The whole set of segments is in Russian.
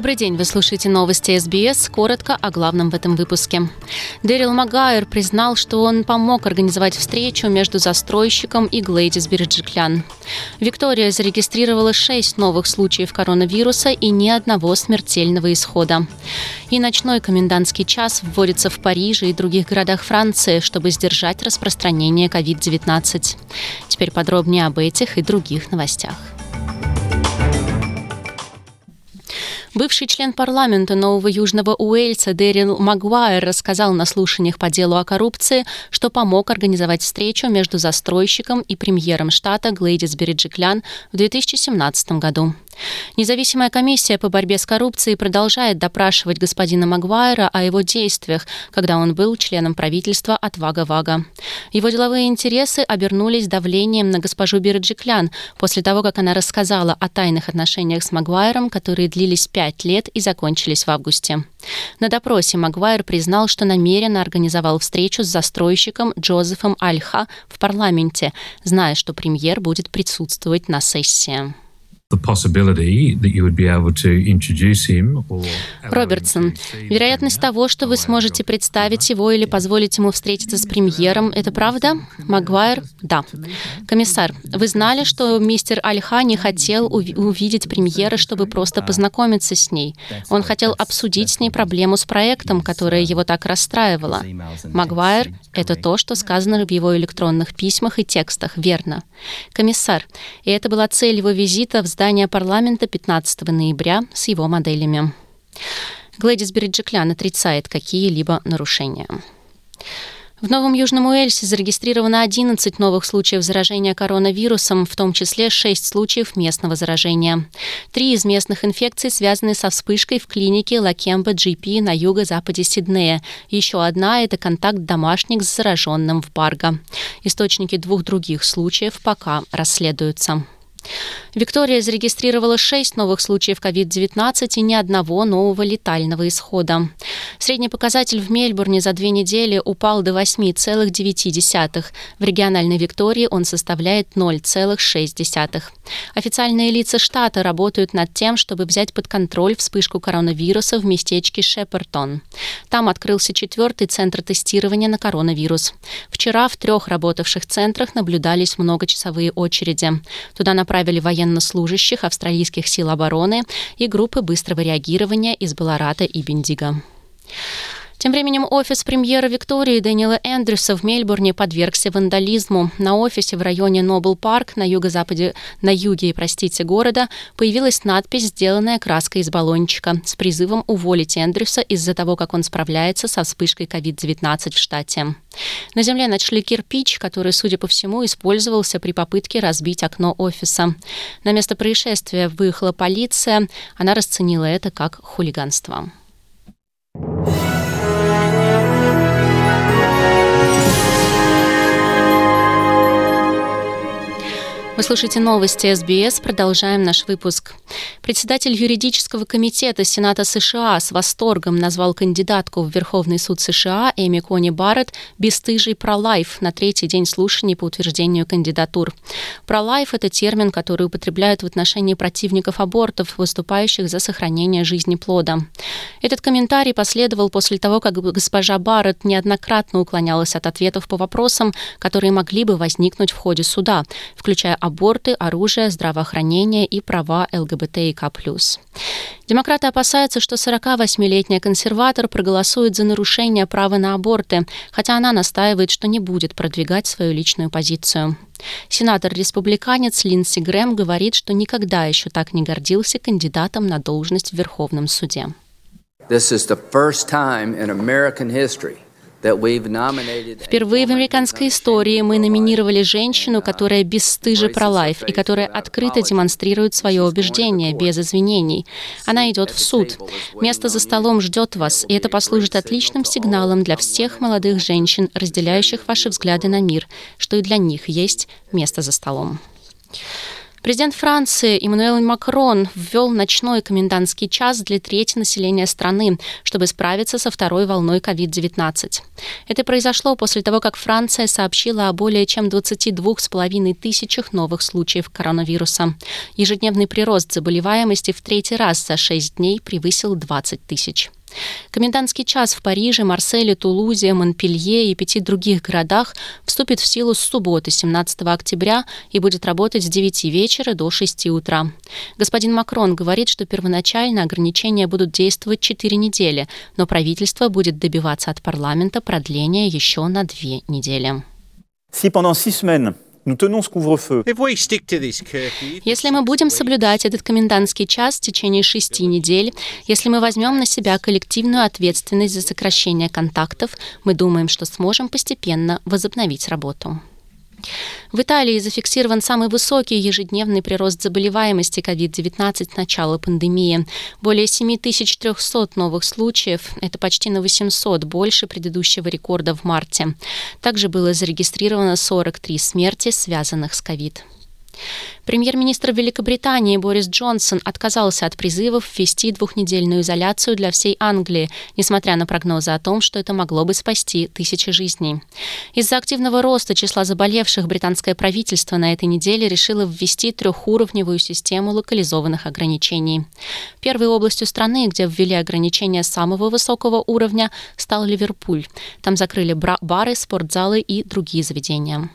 Добрый день, вы слушаете новости СБС. Коротко о главном в этом выпуске. Дэрил Магайр признал, что он помог организовать встречу между застройщиком и Глэдис Берджиклян. Виктория зарегистрировала шесть новых случаев коронавируса и ни одного смертельного исхода. И ночной комендантский час вводится в Париже и других городах Франции, чтобы сдержать распространение COVID-19. Теперь подробнее об этих и других новостях. Бывший член парламента Нового Южного Уэльса Дэрил Магуайр рассказал на слушаниях по делу о коррупции, что помог организовать встречу между застройщиком и премьером штата Глэдис Бериджиклян в 2017 году. Независимая комиссия по борьбе с коррупцией продолжает допрашивать господина Магуайра о его действиях, когда он был членом правительства от Вага-Вага. Его деловые интересы обернулись давлением на госпожу Бирджиклян после того, как она рассказала о тайных отношениях с Магуайром, которые длились пять лет и закончились в августе. На допросе Магуайр признал, что намеренно организовал встречу с застройщиком Джозефом Альха в парламенте, зная, что премьер будет присутствовать на сессии. Робертсон, вероятность того, что вы сможете представить его или позволить ему встретиться с премьером, это правда? Магуайр? Да. Комиссар, вы знали, что мистер Альха не хотел увидеть премьера, чтобы просто познакомиться с ней. Он хотел обсудить с ней проблему с проектом, которая его так расстраивала. Магуайр — это то, что сказано в его электронных письмах и текстах, верно. Комиссар, и это была цель его визита в здание парламента 15 ноября с его моделями. Глэдис Бериджиклян отрицает какие-либо нарушения. В Новом Южном Уэльсе зарегистрировано 11 новых случаев заражения коронавирусом, в том числе 6 случаев местного заражения. Три из местных инфекций связаны со вспышкой в клинике Лакемба GP на юго-западе Сиднея. Еще одна – это контакт домашних с зараженным в Барго. Источники двух других случаев пока расследуются. Виктория зарегистрировала 6 новых случаев COVID-19 и ни одного нового летального исхода. Средний показатель в Мельбурне за две недели упал до 8,9. В региональной Виктории он составляет 0,6. Официальные лица штата работают над тем, чтобы взять под контроль вспышку коронавируса в местечке Шепертон. Там открылся четвертый центр тестирования на коронавирус. Вчера в трех работавших центрах наблюдались многочасовые очереди. Туда направили военнослужащих австралийских сил обороны и группы быстрого реагирования из Баларата и Бендига. Тем временем офис премьера Виктории Дэниела Эндрюса в Мельбурне подвергся вандализму. На офисе в районе Нобл Парк на юго-западе, на юге, простите, города появилась надпись, сделанная краской из баллончика, с призывом уволить Эндрюса из-за того, как он справляется со вспышкой COVID-19 в штате. На земле нашли кирпич, который, судя по всему, использовался при попытке разбить окно офиса. На место происшествия выехала полиция. Она расценила это как хулиганство. Вы слушаете новости СБС. Продолжаем наш выпуск. Председатель юридического комитета Сената США с восторгом назвал кандидатку в Верховный суд США Эми Кони Барретт «бесстыжий пролайф» на третий день слушаний по утверждению кандидатур. Пролайф – это термин, который употребляют в отношении противников абортов, выступающих за сохранение жизни плода. Этот комментарий последовал после того, как госпожа Барретт неоднократно уклонялась от ответов по вопросам, которые могли бы возникнуть в ходе суда, включая аборты, оружие, здравоохранение и права ЛГБТИК+. Демократы опасаются, что 48-летняя консерватор проголосует за нарушение права на аборты, хотя она настаивает, что не будет продвигать свою личную позицию. Сенатор-республиканец Линдси Грэм говорит, что никогда еще так не гордился кандидатом на должность в Верховном суде. This is the first time in American history Впервые в американской истории мы номинировали женщину, которая бесстыже про-лайф и которая открыто демонстрирует свое убеждение без извинений. Она идет в суд. Место за столом ждет вас, и это послужит отличным сигналом для всех молодых женщин, разделяющих ваши взгляды на мир, что и для них есть место за столом. Президент Франции Эммануэл Макрон ввел ночной комендантский час для трети населения страны, чтобы справиться со второй волной COVID-19. Это произошло после того, как Франция сообщила о более чем 22,5 тысячах новых случаев коронавируса. Ежедневный прирост заболеваемости в третий раз за 6 дней превысил 20 тысяч. Комендантский час в Париже, Марселе, Тулузе, Монпелье и пяти других городах вступит в силу с субботы, 17 октября, и будет работать с 9 вечера до 6 утра. Господин Макрон говорит, что первоначально ограничения будут действовать 4 недели, но правительство будет добиваться от парламента продления еще на 2 недели. Si pendant six semaines, если мы будем соблюдать этот комендантский час в течение шести недель, если мы возьмем на себя коллективную ответственность за сокращение контактов, мы думаем, что сможем постепенно возобновить работу. В Италии зафиксирован самый высокий ежедневный прирост заболеваемости COVID-19 с начала пандемии. Более 7300 новых случаев. Это почти на 800 больше предыдущего рекорда в марте. Также было зарегистрировано 43 смерти, связанных с COVID. Премьер-министр Великобритании Борис Джонсон отказался от призывов ввести двухнедельную изоляцию для всей Англии, несмотря на прогнозы о том, что это могло бы спасти тысячи жизней. Из-за активного роста числа заболевших британское правительство на этой неделе решило ввести трехуровневую систему локализованных ограничений. Первой областью страны, где ввели ограничения самого высокого уровня, стал Ливерпуль. Там закрыли бары, спортзалы и другие заведения.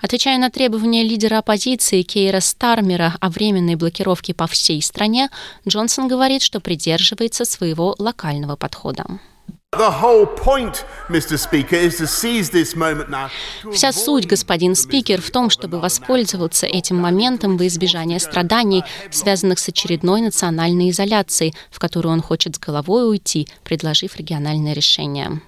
Отвечая на требования лидера оппозиции Кейра Стармера о временной блокировке по всей стране, Джонсон говорит, что придерживается своего локального подхода. Вся суть, господин спикер, в том, чтобы воспользоваться этим моментом во избежание страданий, связанных с очередной национальной изоляцией, в которую он хочет с головой уйти, предложив региональное решение.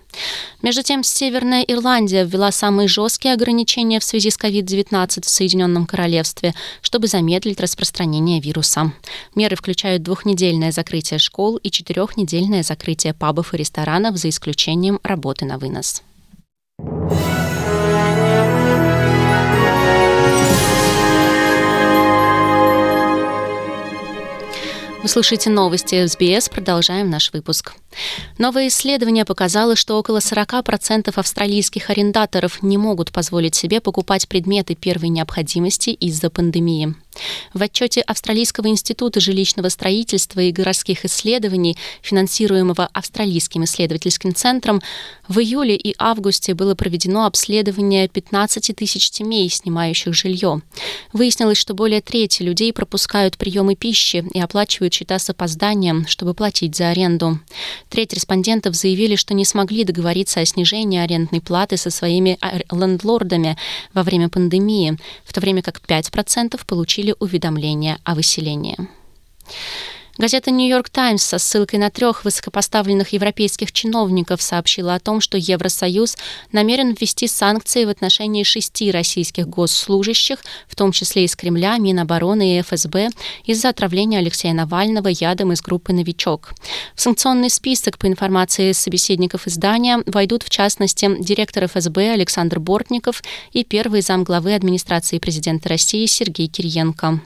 Между тем, Северная Ирландия ввела самые жесткие ограничения в связи с COVID-19 в Соединенном Королевстве, чтобы замедлить распространение вируса. Меры включают двухнедельное закрытие школ и четырехнедельное закрытие пабов и ресторанов за исключением работы на вынос. Вы слушаете новости СБС. Продолжаем наш выпуск. Новое исследование показало, что около 40% австралийских арендаторов не могут позволить себе покупать предметы первой необходимости из-за пандемии. В отчете Австралийского института жилищного строительства и городских исследований, финансируемого Австралийским исследовательским центром, в июле и августе было проведено обследование 15 тысяч семей, снимающих жилье. Выяснилось, что более трети людей пропускают приемы пищи и оплачивают счета с опозданием, чтобы платить за аренду. Треть респондентов заявили, что не смогли договориться о снижении арендной платы со своими лендлордами во время пандемии, в то время как 5% получили уведомления о выселении. Газета «Нью-Йорк Таймс» со ссылкой на трех высокопоставленных европейских чиновников сообщила о том, что Евросоюз намерен ввести санкции в отношении шести российских госслужащих, в том числе из Кремля, Минобороны и ФСБ, из-за отравления Алексея Навального ядом из группы «Новичок». В санкционный список, по информации собеседников издания, войдут, в частности, директор ФСБ Александр Бортников и первый замглавы администрации президента России Сергей Кириенко.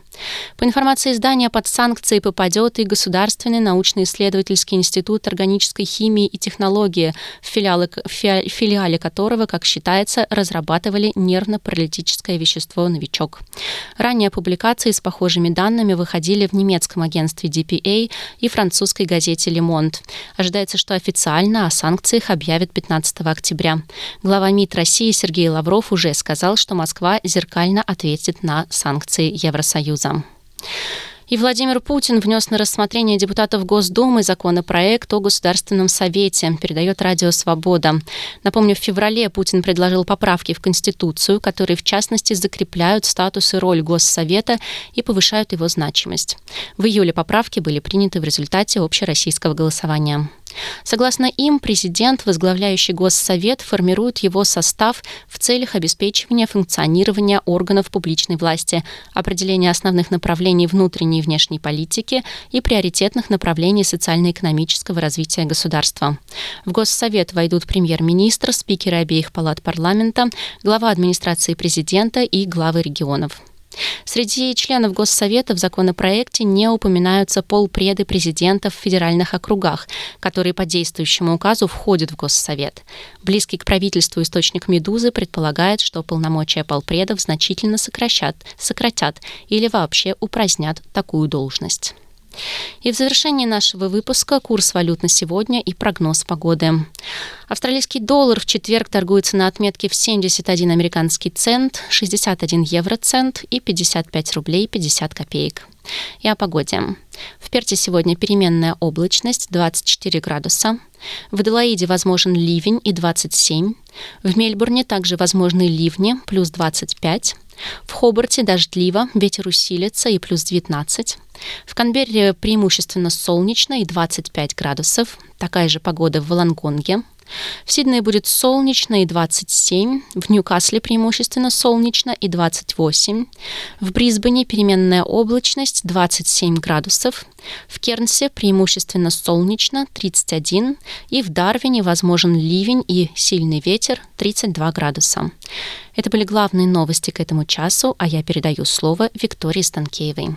По информации издания, под санкции попадет и Государственный научно-исследовательский институт органической химии и технологии, в филиале, в филиале которого, как считается, разрабатывали нервно-паралитическое вещество «Новичок». Ранее публикации с похожими данными выходили в немецком агентстве DPA и французской газете «Le Monde». Ожидается, что официально о санкциях объявят 15 октября. Глава МИД России Сергей Лавров уже сказал, что Москва зеркально ответит на санкции Евросоюза. И Владимир Путин внес на рассмотрение депутатов Госдумы законопроект о Государственном Совете, передает Радио Свобода. Напомню, в феврале Путин предложил поправки в Конституцию, которые, в частности, закрепляют статус и роль Госсовета и повышают его значимость. В июле поправки были приняты в результате общероссийского голосования. Согласно им, президент, возглавляющий Госсовет, формирует его состав в целях обеспечивания функционирования органов публичной власти, определения основных направлений внутренней и внешней политики и приоритетных направлений социально-экономического развития государства. В Госсовет войдут премьер-министр, спикеры обеих палат парламента, глава администрации президента и главы регионов. Среди членов Госсовета в законопроекте не упоминаются полпреды президентов в федеральных округах, которые по действующему указу входят в Госсовет. Близкий к правительству источник «Медузы» предполагает, что полномочия полпредов значительно сокращат, сократят или вообще упразднят такую должность. И в завершении нашего выпуска курс валют на сегодня и прогноз погоды. Австралийский доллар в четверг торгуется на отметке в 71 американский цент, 61 евроцент и 55 рублей 50 копеек. И о погоде. В Перте сегодня переменная облачность 24 градуса. В Аделаиде возможен ливень и 27. В Мельбурне также возможны ливни плюс 25. В Хобарте дождливо, ветер усилится и плюс 19. В Канберре преимущественно солнечно и 25 градусов. Такая же погода в Волонгонге. В Сиднее будет солнечно и 27, в Ньюкасле преимущественно солнечно и 28, в Брисбене переменная облачность 27 градусов, в Кернсе преимущественно солнечно 31 и в Дарвине возможен ливень и сильный ветер 32 градуса. Это были главные новости к этому часу, а я передаю слово Виктории Станкеевой.